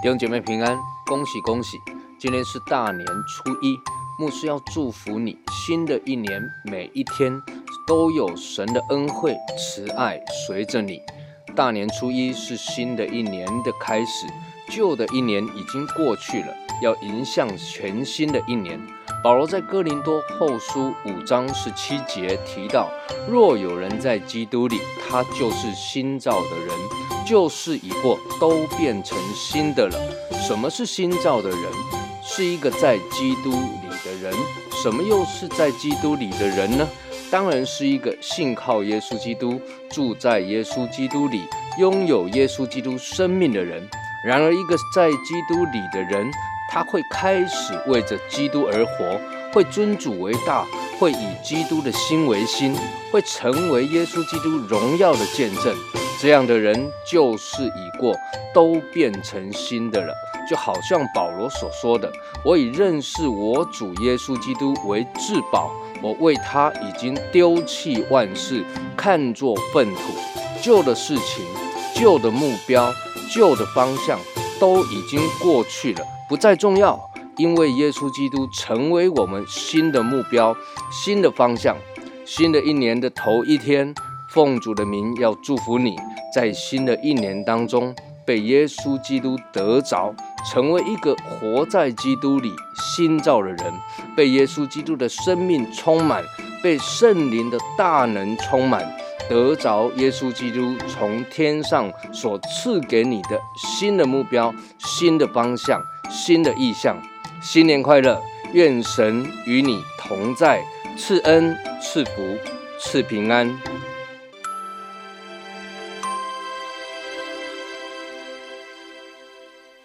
弟兄姐妹平安，恭喜恭喜！今天是大年初一，牧师要祝福你，新的一年每一天都有神的恩惠慈爱随着你。大年初一是新的一年的开始，旧的一年已经过去了，要迎向全新的一年。保罗在哥林多后书五章十七节提到：若有人在基督里，他就是新造的人，旧事已过，都变成新的了。什么是新造的人？是一个在基督里的人。什么又是在基督里的人呢？当然是一个信靠耶稣基督、住在耶稣基督里、拥有耶稣基督生命的人。然而，一个在基督里的人。他会开始为着基督而活，会尊主为大，会以基督的心为心，会成为耶稣基督荣耀的见证。这样的人，旧事已过，都变成新的了。就好像保罗所说的：“我以认识我主耶稣基督为至宝，我为他已经丢弃万事，看作粪土。旧的事情、旧的目标、旧的方向，都已经过去了。”不再重要，因为耶稣基督成为我们新的目标、新的方向。新的一年的头一天，奉主的名要祝福你，在新的一年当中被耶稣基督得着，成为一个活在基督里新造的人，被耶稣基督的生命充满，被圣灵的大能充满，得着耶稣基督从天上所赐给你的新的目标、新的方向。新的意象，新年快乐！愿神与你同在，赐恩、赐福、赐平安。